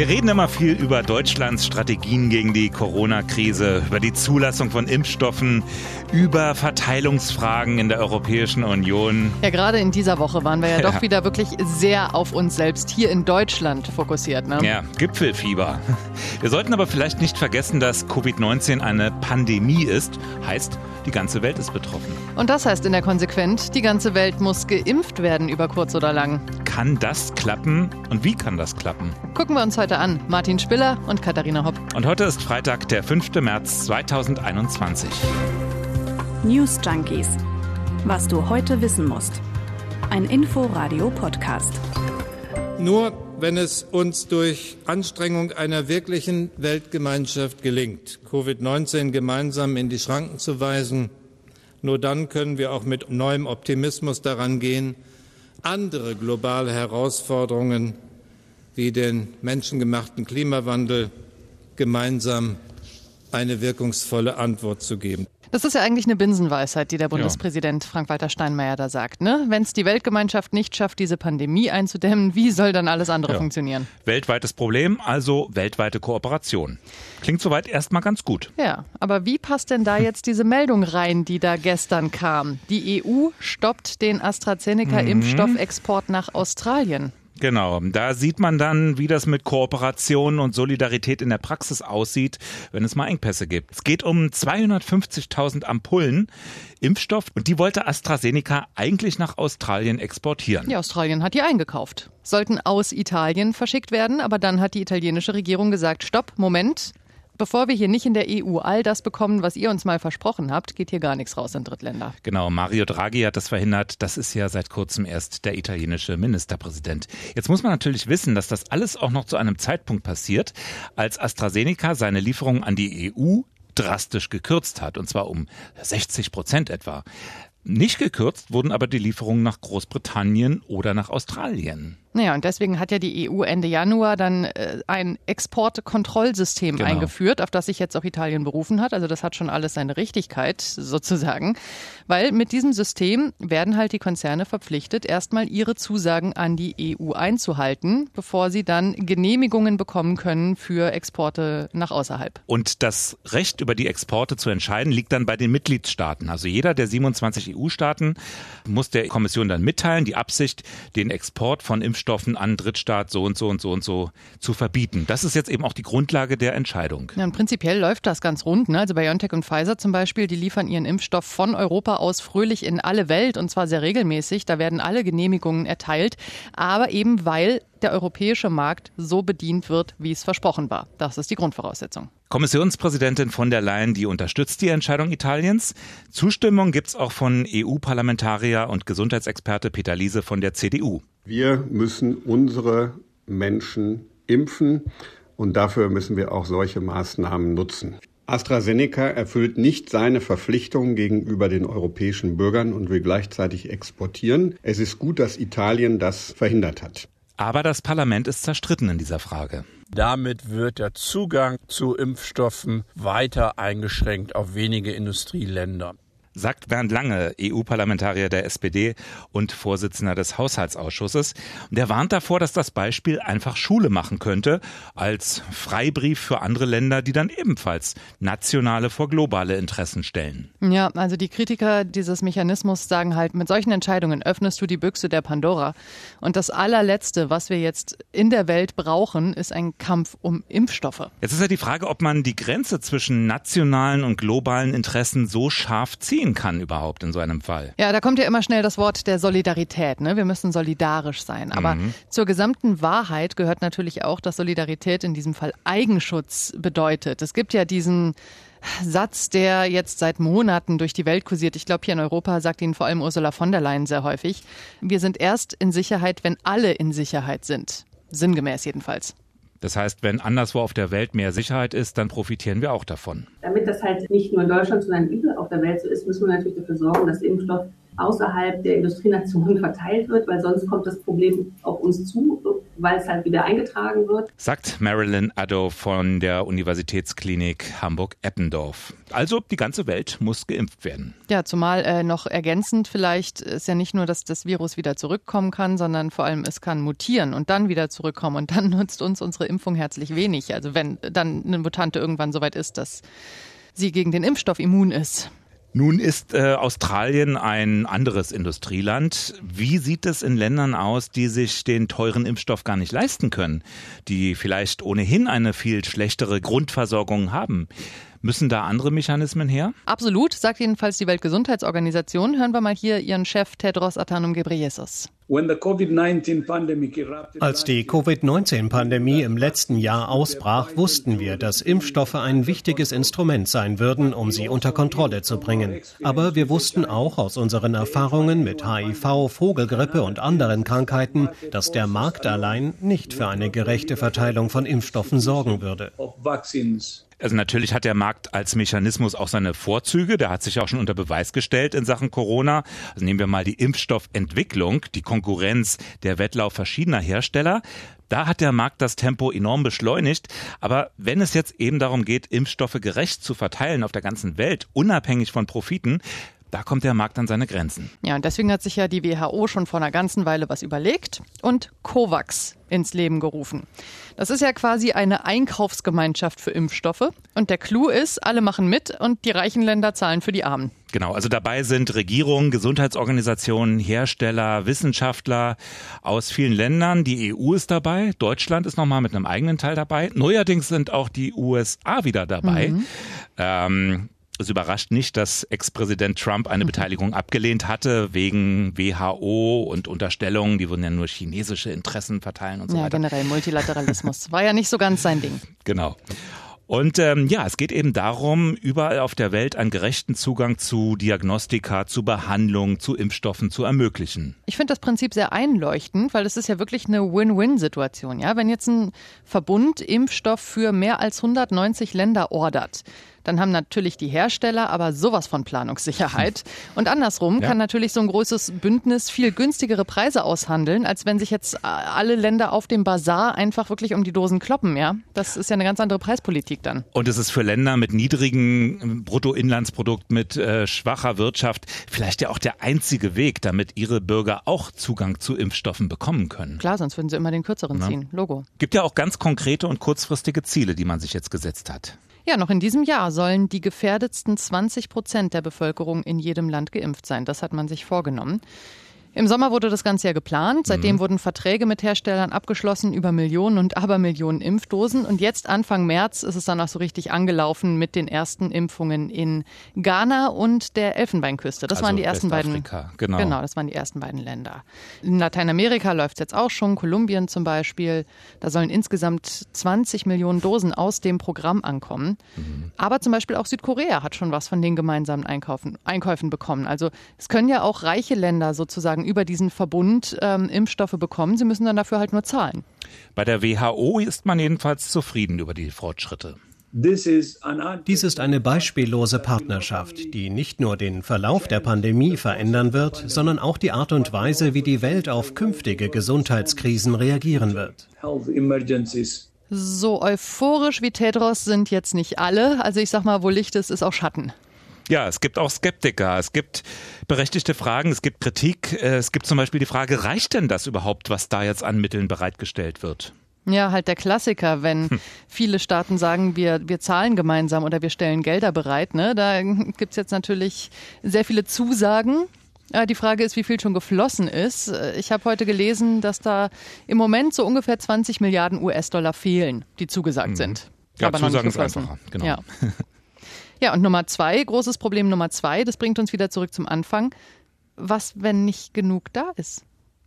Wir reden immer viel über Deutschlands Strategien gegen die Corona-Krise, über die Zulassung von Impfstoffen, über Verteilungsfragen in der Europäischen Union. Ja, gerade in dieser Woche waren wir ja, ja. doch wieder wirklich sehr auf uns selbst hier in Deutschland fokussiert. Ne? Ja, Gipfelfieber. Wir sollten aber vielleicht nicht vergessen, dass Covid-19 eine Pandemie ist. Heißt, die ganze Welt ist betroffen. Und das heißt in der Konsequenz, die ganze Welt muss geimpft werden über kurz oder lang. Kann das klappen? Und wie kann das klappen? Gucken wir uns heute an. Martin Spiller und Katharina Hopp. Und heute ist Freitag, der 5. März 2021. News Junkies. Was du heute wissen musst. Ein Info-Radio-Podcast. Nur wenn es uns durch Anstrengung einer wirklichen Weltgemeinschaft gelingt, Covid-19 gemeinsam in die Schranken zu weisen, nur dann können wir auch mit neuem Optimismus daran gehen, andere globale Herausforderungen wie den menschengemachten Klimawandel gemeinsam eine wirkungsvolle Antwort zu geben. Das ist ja eigentlich eine Binsenweisheit, die der Bundespräsident ja. Frank-Walter Steinmeier da sagt. Ne? Wenn es die Weltgemeinschaft nicht schafft, diese Pandemie einzudämmen, wie soll dann alles andere ja. funktionieren? Weltweites Problem, also weltweite Kooperation. Klingt soweit erstmal ganz gut. Ja, aber wie passt denn da jetzt diese Meldung rein, die da gestern kam? Die EU stoppt den AstraZeneca-Impfstoffexport mhm. nach Australien. Genau, da sieht man dann, wie das mit Kooperation und Solidarität in der Praxis aussieht, wenn es mal Engpässe gibt. Es geht um 250.000 Ampullen Impfstoff und die wollte AstraZeneca eigentlich nach Australien exportieren. Ja, Australien hat die eingekauft. Sollten aus Italien verschickt werden, aber dann hat die italienische Regierung gesagt, stopp, Moment, bevor wir hier nicht in der EU all das bekommen, was ihr uns mal versprochen habt, geht hier gar nichts raus in Drittländer. Genau, Mario Draghi hat das verhindert. Das ist ja seit kurzem erst der italienische Ministerpräsident. Jetzt muss man natürlich wissen, dass das alles auch noch zu einem Zeitpunkt passiert, als AstraZeneca seine Lieferungen an die EU drastisch gekürzt hat, und zwar um 60 Prozent etwa. Nicht gekürzt wurden aber die Lieferungen nach Großbritannien oder nach Australien. Naja, und deswegen hat ja die EU Ende Januar dann äh, ein Exportkontrollsystem genau. eingeführt, auf das sich jetzt auch Italien berufen hat. Also das hat schon alles seine Richtigkeit sozusagen. Weil mit diesem System werden halt die Konzerne verpflichtet, erstmal ihre Zusagen an die EU einzuhalten, bevor sie dann Genehmigungen bekommen können für Exporte nach außerhalb. Und das Recht über die Exporte zu entscheiden liegt dann bei den Mitgliedstaaten. Also jeder der 27 EU-Staaten muss der Kommission dann mitteilen, die Absicht, den Export von Impfstoffen Impfstoffen an Drittstaat so und so und so und so zu verbieten. Das ist jetzt eben auch die Grundlage der Entscheidung. Ja, und prinzipiell läuft das ganz rund. Ne? Also BioNTech und Pfizer zum Beispiel, die liefern ihren Impfstoff von Europa aus fröhlich in alle Welt und zwar sehr regelmäßig. Da werden alle Genehmigungen erteilt. Aber eben weil der europäische Markt so bedient wird, wie es versprochen war. Das ist die Grundvoraussetzung. Kommissionspräsidentin von der Leyen, die unterstützt die Entscheidung Italiens. Zustimmung gibt es auch von EU-Parlamentarier und Gesundheitsexperte Peter Liese von der CDU. Wir müssen unsere Menschen impfen und dafür müssen wir auch solche Maßnahmen nutzen. AstraZeneca erfüllt nicht seine Verpflichtungen gegenüber den europäischen Bürgern und will gleichzeitig exportieren. Es ist gut, dass Italien das verhindert hat. Aber das Parlament ist zerstritten in dieser Frage. Damit wird der Zugang zu Impfstoffen weiter eingeschränkt auf wenige Industrieländer sagt Bernd Lange, EU-Parlamentarier der SPD und Vorsitzender des Haushaltsausschusses. Der warnt davor, dass das Beispiel einfach Schule machen könnte, als Freibrief für andere Länder, die dann ebenfalls nationale vor globale Interessen stellen. Ja, also die Kritiker dieses Mechanismus sagen halt, mit solchen Entscheidungen öffnest du die Büchse der Pandora. Und das allerletzte, was wir jetzt in der Welt brauchen, ist ein Kampf um Impfstoffe. Jetzt ist ja die Frage, ob man die Grenze zwischen nationalen und globalen Interessen so scharf zieht ziehen kann überhaupt in so einem Fall. Ja, da kommt ja immer schnell das Wort der Solidarität. Ne? Wir müssen solidarisch sein. Aber mhm. zur gesamten Wahrheit gehört natürlich auch, dass Solidarität in diesem Fall Eigenschutz bedeutet. Es gibt ja diesen Satz, der jetzt seit Monaten durch die Welt kursiert. Ich glaube, hier in Europa sagt ihn vor allem Ursula von der Leyen sehr häufig. Wir sind erst in Sicherheit, wenn alle in Sicherheit sind. Sinngemäß jedenfalls. Das heißt, wenn anderswo auf der Welt mehr Sicherheit ist, dann profitieren wir auch davon. Damit das halt nicht nur in Deutschland, sondern überall auf der Welt so ist, müssen wir natürlich dafür sorgen, dass Impfstoff außerhalb der Industrienationen verteilt wird, weil sonst kommt das Problem auf uns zu. weil es halt wieder eingetragen wird. Sagt Marilyn Addo von der Universitätsklinik Hamburg-Eppendorf. Also die ganze Welt muss geimpft werden. Ja, zumal äh, noch ergänzend vielleicht ist ja nicht nur, dass das Virus wieder zurückkommen kann, sondern vor allem es kann mutieren und dann wieder zurückkommen und dann nutzt uns unsere Impfung herzlich wenig. Also wenn dann eine Mutante irgendwann soweit ist, dass sie gegen den Impfstoff immun ist. Nun ist äh, Australien ein anderes Industrieland. Wie sieht es in Ländern aus, die sich den teuren Impfstoff gar nicht leisten können, die vielleicht ohnehin eine viel schlechtere Grundversorgung haben? Müssen da andere Mechanismen her? Absolut, sagt jedenfalls die Weltgesundheitsorganisation. Hören wir mal hier ihren Chef Tedros Adhanom Ghebreyesus. Als die Covid-19-Pandemie im letzten Jahr ausbrach, wussten wir, dass Impfstoffe ein wichtiges Instrument sein würden, um sie unter Kontrolle zu bringen. Aber wir wussten auch aus unseren Erfahrungen mit HIV, Vogelgrippe und anderen Krankheiten, dass der Markt allein nicht für eine gerechte Verteilung von Impfstoffen sorgen würde. Also natürlich hat der Markt als Mechanismus auch seine Vorzüge. Der hat sich auch schon unter Beweis gestellt in Sachen Corona. Also nehmen wir mal die Impfstoffentwicklung, die Konkurrenz, der Wettlauf verschiedener Hersteller. Da hat der Markt das Tempo enorm beschleunigt. Aber wenn es jetzt eben darum geht, Impfstoffe gerecht zu verteilen auf der ganzen Welt, unabhängig von Profiten, da kommt der Markt an seine Grenzen. Ja, und deswegen hat sich ja die WHO schon vor einer ganzen Weile was überlegt und COVAX ins Leben gerufen. Das ist ja quasi eine Einkaufsgemeinschaft für Impfstoffe. Und der Clou ist, alle machen mit und die reichen Länder zahlen für die Armen. Genau, also dabei sind Regierungen, Gesundheitsorganisationen, Hersteller, Wissenschaftler aus vielen Ländern. Die EU ist dabei, Deutschland ist nochmal mit einem eigenen Teil dabei. Neuerdings sind auch die USA wieder dabei. Mhm. Ähm, es überrascht nicht, dass Ex-Präsident Trump eine mhm. Beteiligung abgelehnt hatte wegen WHO und Unterstellungen, die würden ja nur chinesische Interessen verteilen und so ja, weiter. Ja, generell Multilateralismus war ja nicht so ganz sein Ding. Genau. Und ähm, ja, es geht eben darum, überall auf der Welt einen gerechten Zugang zu Diagnostika, zu Behandlung, zu Impfstoffen zu ermöglichen. Ich finde das Prinzip sehr einleuchtend, weil es ist ja wirklich eine Win-Win-Situation. Ja, wenn jetzt ein Verbund Impfstoff für mehr als 190 Länder ordert, dann haben natürlich die Hersteller aber sowas von Planungssicherheit. Und andersrum ja. kann natürlich so ein großes Bündnis viel günstigere Preise aushandeln, als wenn sich jetzt alle Länder auf dem Bazar einfach wirklich um die Dosen kloppen. Ja, das ist ja eine ganz andere Preispolitik dann. Und es ist für Länder mit niedrigem Bruttoinlandsprodukt, mit äh, schwacher Wirtschaft vielleicht ja auch der einzige Weg, damit ihre Bürger auch Zugang zu Impfstoffen bekommen können. Klar, sonst würden sie immer den kürzeren ja. ziehen. Logo. Gibt ja auch ganz konkrete und kurzfristige Ziele, die man sich jetzt gesetzt hat. Ja, noch in diesem Jahr sollen die gefährdetsten 20 Prozent der Bevölkerung in jedem Land geimpft sein. Das hat man sich vorgenommen. Im Sommer wurde das Ganze ja geplant. Seitdem mhm. wurden Verträge mit Herstellern abgeschlossen über Millionen und Abermillionen Impfdosen. Und jetzt Anfang März ist es dann auch so richtig angelaufen mit den ersten Impfungen in Ghana und der Elfenbeinküste. Das also waren die ersten beiden. Genau. genau, das waren die ersten beiden Länder. In Lateinamerika läuft es jetzt auch schon, Kolumbien zum Beispiel. Da sollen insgesamt 20 Millionen Dosen aus dem Programm ankommen. Mhm. Aber zum Beispiel auch Südkorea hat schon was von den gemeinsamen Einkaufen, Einkäufen bekommen. Also es können ja auch reiche Länder sozusagen sozusagen über diesen Verbund ähm, Impfstoffe bekommen. Sie müssen dann dafür halt nur zahlen. Bei der WHO ist man jedenfalls zufrieden über die Fortschritte. Dies ist eine beispiellose Partnerschaft, die nicht nur den Verlauf der Pandemie verändern wird, sondern auch die Art und Weise, wie die Welt auf künftige Gesundheitskrisen reagieren wird. So euphorisch wie Tedros sind jetzt nicht alle. Also ich sag mal, wo Licht ist, ist auch Schatten. Ja, es gibt auch Skeptiker, es gibt berechtigte Fragen, es gibt Kritik. Äh, es gibt zum Beispiel die Frage, reicht denn das überhaupt, was da jetzt an Mitteln bereitgestellt wird? Ja, halt der Klassiker, wenn hm. viele Staaten sagen, wir, wir zahlen gemeinsam oder wir stellen Gelder bereit. Ne? Da gibt's jetzt natürlich sehr viele Zusagen. Äh, die Frage ist, wie viel schon geflossen ist. Äh, ich habe heute gelesen, dass da im Moment so ungefähr 20 Milliarden US-Dollar fehlen, die zugesagt mhm. sind. Ja, aber Zusagen ist einfacher, genau. Ja. Ja, und Nummer zwei, großes Problem Nummer zwei, das bringt uns wieder zurück zum Anfang. Was, wenn nicht genug da ist?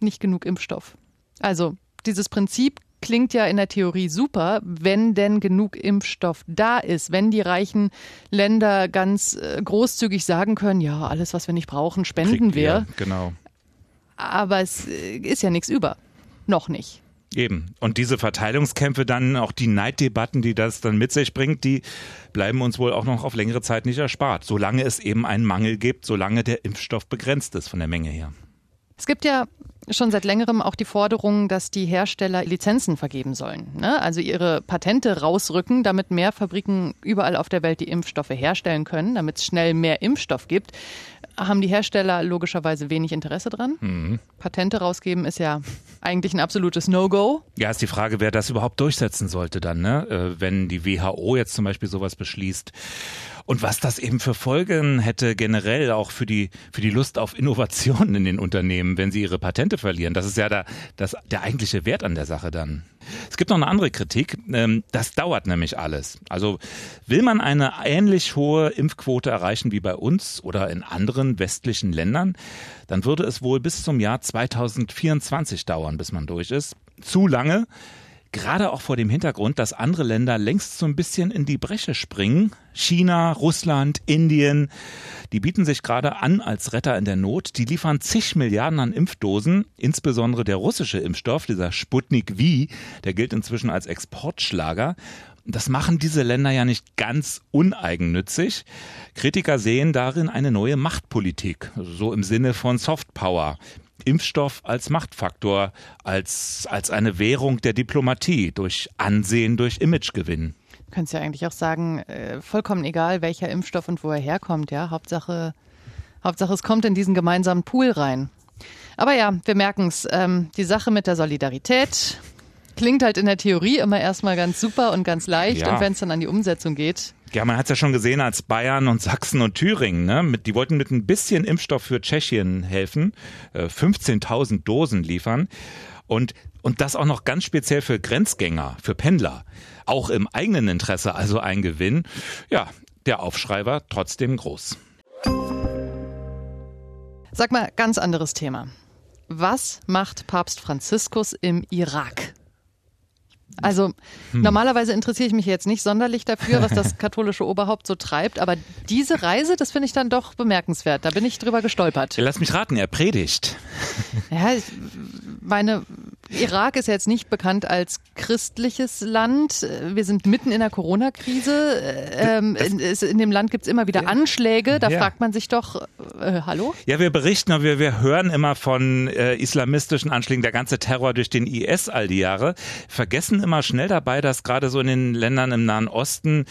Nicht genug Impfstoff. Also, dieses Prinzip klingt ja in der Theorie super, wenn denn genug Impfstoff da ist, wenn die reichen Länder ganz äh, großzügig sagen können, ja, alles, was wir nicht brauchen, spenden wir. Genau. Aber es äh, ist ja nichts über. Noch nicht. Eben. Und diese Verteilungskämpfe dann, auch die Neiddebatten, die das dann mit sich bringt, die bleiben uns wohl auch noch auf längere Zeit nicht erspart. Solange es eben einen Mangel gibt, solange der Impfstoff begrenzt ist von der Menge her. Es gibt ja schon seit längerem auch die Forderung, dass die Hersteller Lizenzen vergeben sollen. Ne? Also ihre Patente rausrücken, damit mehr Fabriken überall auf der Welt die Impfstoffe herstellen können, damit es schnell mehr Impfstoff gibt. Haben die Hersteller logischerweise wenig Interesse dran. Mhm. Patente rausgeben ist ja eigentlich ein absolutes No-Go. Ja, ist die Frage, wer das überhaupt durchsetzen sollte dann, ne? Äh, wenn die WHO jetzt zum Beispiel sowas beschließt und was das eben für Folgen hätte generell auch für die, für die Lust auf Innovationen in den Unternehmen, wenn sie ihre Patente verlieren. Das ist ja da, das, der eigentliche Wert an der Sache dann. Es gibt noch eine andere Kritik. Ähm, das dauert nämlich alles. Also will man eine ähnlich hohe Impfquote erreichen wie bei uns oder in anderen westlichen Ländern, dann würde es wohl bis zum Jahr 2024 dauern, bis man durch ist. Zu lange. Gerade auch vor dem Hintergrund, dass andere Länder längst so ein bisschen in die Bresche springen. China, Russland, Indien, die bieten sich gerade an als Retter in der Not. Die liefern zig Milliarden an Impfdosen, insbesondere der russische Impfstoff, dieser Sputnik V, der gilt inzwischen als Exportschlager. Das machen diese Länder ja nicht ganz uneigennützig. Kritiker sehen darin eine neue Machtpolitik, so im Sinne von Softpower. Impfstoff als Machtfaktor, als, als eine Währung der Diplomatie, durch Ansehen, durch Imagegewinn. Du könntest ja eigentlich auch sagen, äh, vollkommen egal, welcher Impfstoff und wo er herkommt, ja. Hauptsache, Hauptsache es kommt in diesen gemeinsamen Pool rein. Aber ja, wir merken es, ähm, die Sache mit der Solidarität klingt halt in der Theorie immer erstmal ganz super und ganz leicht. Ja. Und wenn es dann an die Umsetzung geht, ja, man hat es ja schon gesehen, als Bayern und Sachsen und Thüringen, ne, mit, die wollten mit ein bisschen Impfstoff für Tschechien helfen, äh, 15.000 Dosen liefern und, und das auch noch ganz speziell für Grenzgänger, für Pendler. Auch im eigenen Interesse, also ein Gewinn. Ja, der Aufschrei war trotzdem groß. Sag mal, ganz anderes Thema. Was macht Papst Franziskus im Irak? Also hm. normalerweise interessiere ich mich jetzt nicht sonderlich dafür, was das katholische Oberhaupt so treibt, aber diese Reise, das finde ich dann doch bemerkenswert. Da bin ich drüber gestolpert. Lass mich raten, er predigt. Ja, ich meine, Irak ist ja jetzt nicht bekannt als christliches Land. Wir sind mitten in der Corona-Krise. Ähm, in, in, dem Land gibt es immer wieder Anschläge. Da ja. fragt man sich doch, äh, hallo? Ja, wir berichten, wir, wir hören immer von äh, islamistischen Anschlägen, der ganze Terror durch den IS all die Jahre. Vergessen immer schnell dabei, dass gerade so in den Ländern im Nahen Osten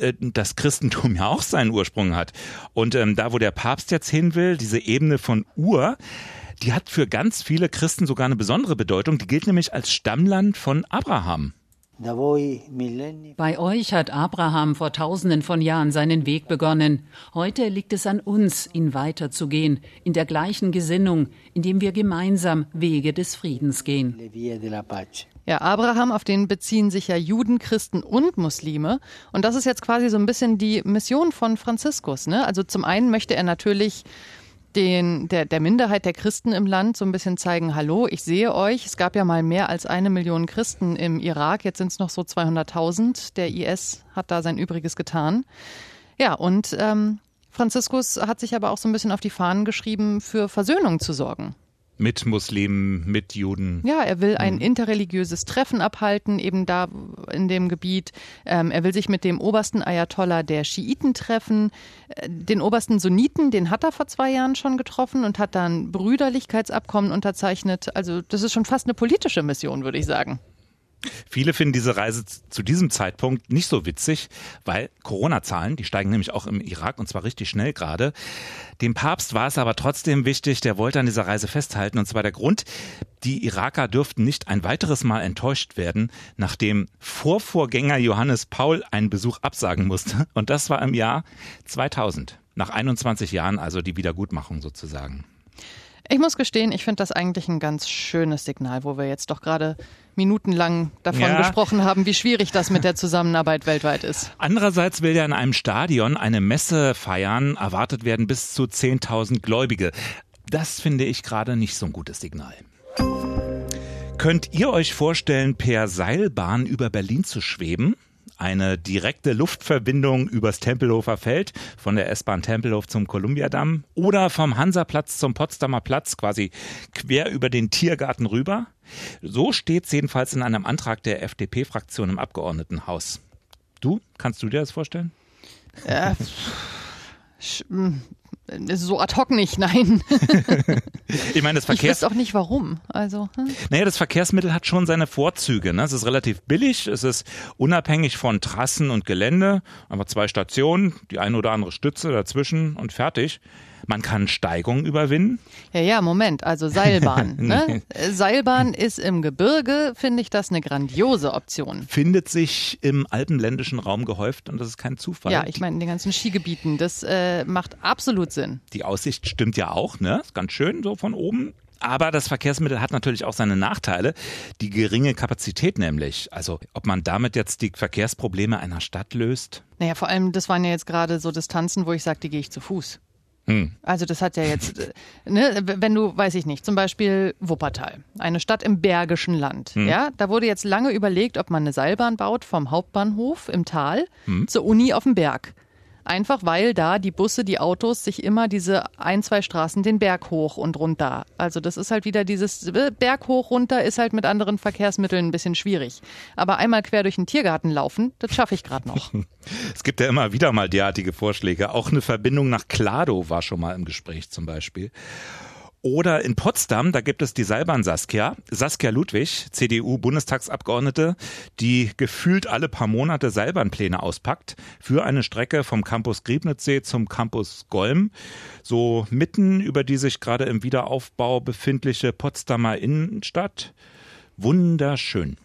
äh, das Christentum ja auch seinen Ursprung hat. Und ähm, da, wo der Papst jetzt hin will, diese Ebene von Ur, die hat für ganz viele Christen sogar eine besondere Bedeutung. Die gilt nämlich als Stammland von Abraham. Bei euch hat Abraham vor tausenden von Jahren seinen Weg begonnen. Heute liegt es an uns, ihn weiterzugehen, in der gleichen Gesinnung, indem wir gemeinsam Wege des Friedens gehen. Ja, Abraham, auf den beziehen sich ja Juden, Christen und Muslime. Und das ist jetzt quasi so ein bisschen die Mission von Franziskus. Ne? Also zum einen möchte er natürlich den, der, der Minderheit der Christen im Land so ein bisschen zeigen, hallo, ich sehe euch. Es gab ja mal mehr als eine Million Christen im Irak, jetzt sind es noch so 200.000. Der IS hat da sein Übriges getan. Ja, und ähm, Franziskus hat sich aber auch so ein bisschen auf die Fahnen geschrieben, für Versöhnung zu sorgen mit Muslimen, mit Juden. Ja, er will ein hm. interreligiöses Treffen abhalten, eben da in dem Gebiet. Ähm, er will sich mit dem obersten Ayatollah der Schiiten treffen. Äh, den obersten Sunniten, den hat er vor zwei Jahren schon getroffen und hat dann Brüderlichkeitsabkommen unterzeichnet. Also das ist schon fast eine politische Mission, würde ich sagen. Viele finden diese Reise zu diesem Zeitpunkt nicht so witzig, weil Corona-Zahlen, die steigen nämlich auch im Irak und zwar richtig schnell gerade. Dem Papst war es aber trotzdem wichtig, der wollte an dieser Reise festhalten und zwar der Grund, die Iraker dürften nicht ein weiteres Mal enttäuscht werden, nachdem Vorvorgänger Johannes Paul einen Besuch absagen musste und das war im Jahr 2000. Nach 21 Jahren also die Wiedergutmachung sozusagen. Ich muss gestehen, ich finde das eigentlich ein ganz schönes Signal, wo wir jetzt doch gerade minutenlang davon ja. gesprochen haben, wie schwierig das mit der Zusammenarbeit weltweit ist. Andererseits will ja in einem Stadion eine Messe feiern, erwartet werden bis zu 10.000 Gläubige. Das finde ich gerade nicht so ein gutes Signal. Könnt ihr euch vorstellen, per Seilbahn über Berlin zu schweben? Eine direkte Luftverbindung übers Tempelhofer Feld von der S-Bahn Tempelhof zum Kolumbiadamm oder vom Hansaplatz zum Potsdamer Platz quasi quer über den Tiergarten rüber. So steht es jedenfalls in einem Antrag der FDP-Fraktion im Abgeordnetenhaus. Du, kannst du dir das vorstellen? Ja, So ad hoc nicht, nein. ich meine, das Verkehrs... Ich weiß auch nicht warum. Also, hm. Naja, das Verkehrsmittel hat schon seine Vorzüge. Ne? Es ist relativ billig, es ist unabhängig von Trassen und Gelände, aber zwei Stationen, die eine oder andere Stütze dazwischen und fertig. Man kann Steigungen überwinden. Ja, ja, Moment. Also Seilbahn. ne? Seilbahn ist im Gebirge, finde ich das eine grandiose Option. Findet sich im alpenländischen Raum gehäuft und das ist kein Zufall. Ja, ich meine in den ganzen Skigebieten. Das äh, macht absolut Sinn. Die Aussicht stimmt ja auch, ne? Ist ganz schön so von oben. Aber das Verkehrsmittel hat natürlich auch seine Nachteile. Die geringe Kapazität nämlich. Also ob man damit jetzt die Verkehrsprobleme einer Stadt löst? Naja, vor allem, das waren ja jetzt gerade so Distanzen, wo ich sage, die gehe ich zu Fuß. Hm. Also das hat ja jetzt, äh, ne, wenn du, weiß ich nicht, zum Beispiel Wuppertal, eine Stadt im Bergischen Land. Hm. Ja, da wurde jetzt lange überlegt, ob man eine Seilbahn baut vom Hauptbahnhof im Tal hm. zur Uni auf dem Berg. Einfach weil da die Busse, die Autos sich immer diese ein, zwei Straßen den Berg hoch und runter. Also das ist halt wieder dieses Berg hoch runter ist halt mit anderen Verkehrsmitteln ein bisschen schwierig. Aber einmal quer durch den Tiergarten laufen, das schaffe ich gerade noch. Es gibt ja immer wieder mal derartige Vorschläge. Auch eine Verbindung nach Klado war schon mal im Gespräch zum Beispiel. Oder in Potsdam, da gibt es die Seilbahn Saskia, Saskia Ludwig, CDU-Bundestagsabgeordnete, die gefühlt alle paar Monate Seilbahnpläne auspackt für eine Strecke vom Campus Griebnitzsee zum Campus Golm, so mitten über die sich gerade im Wiederaufbau befindliche Potsdamer Innenstadt. Wunderschön.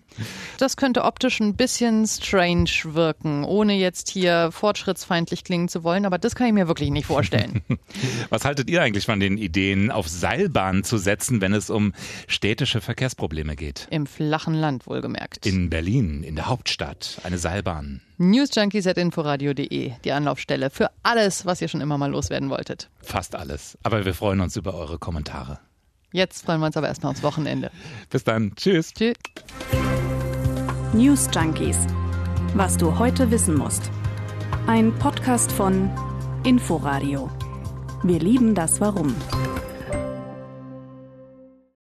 Das könnte optisch ein bisschen strange wirken, ohne jetzt hier fortschrittsfeindlich klingen zu wollen, aber das kann ich mir wirklich nicht vorstellen. Was haltet ihr eigentlich von den Ideen, auf Seilbahnen zu setzen, wenn es um städtische Verkehrsprobleme geht? Im flachen Land wohlgemerkt. In Berlin, in der Hauptstadt, eine Seilbahn. Newsjunkies.inforadio.de, die Anlaufstelle für alles, was ihr schon immer mal loswerden wolltet. Fast alles. Aber wir freuen uns über eure Kommentare. Jetzt freuen wir uns aber erstmal aufs Wochenende. Bis dann. Tschüss. Tschüss. News Junkies. Was du heute wissen musst. Ein Podcast von Inforadio. Wir lieben das Warum.